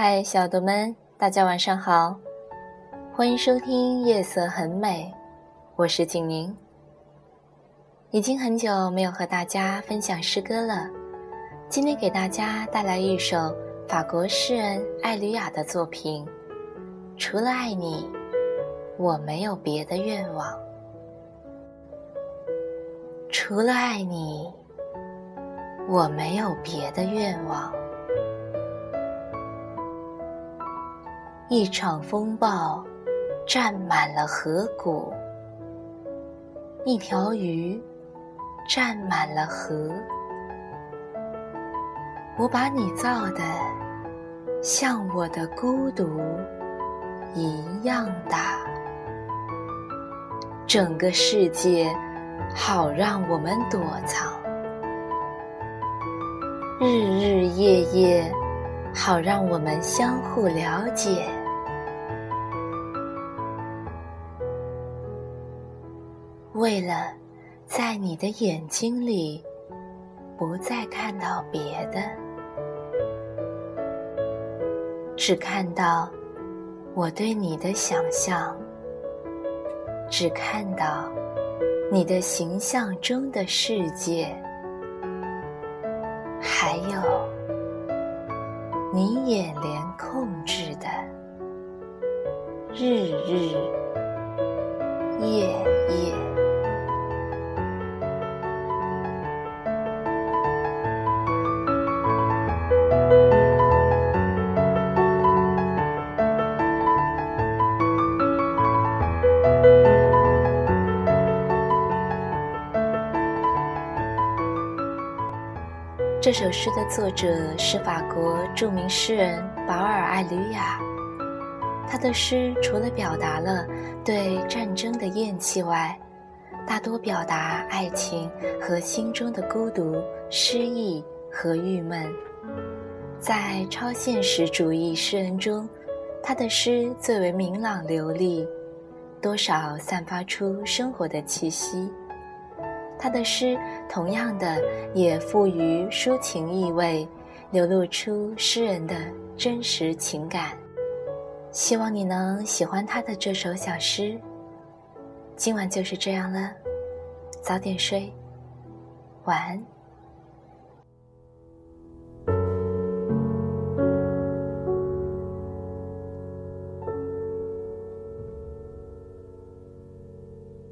嗨，小豆们，大家晚上好，欢迎收听《夜色很美》，我是景宁。已经很久没有和大家分享诗歌了，今天给大家带来一首法国诗人艾吕雅的作品。除了爱你，我没有别的愿望。除了爱你，我没有别的愿望。一场风暴占满了河谷，一条鱼占满了河。我把你造的像我的孤独一样大，整个世界好让我们躲藏，日日夜夜好让我们相互了解。为了在你的眼睛里不再看到别的，只看到我对你的想象，只看到你的形象中的世界，还有你眼帘控制的日日这首诗的作者是法国著名诗人保尔·艾吕雅。他的诗除了表达了对战争的厌弃外，大多表达爱情和心中的孤独、失意和郁闷。在超现实主义诗人中，他的诗最为明朗流利，多少散发出生活的气息。他的诗同样的也富于抒情意味，流露出诗人的真实情感。希望你能喜欢他的这首小诗。今晚就是这样了，早点睡，晚安。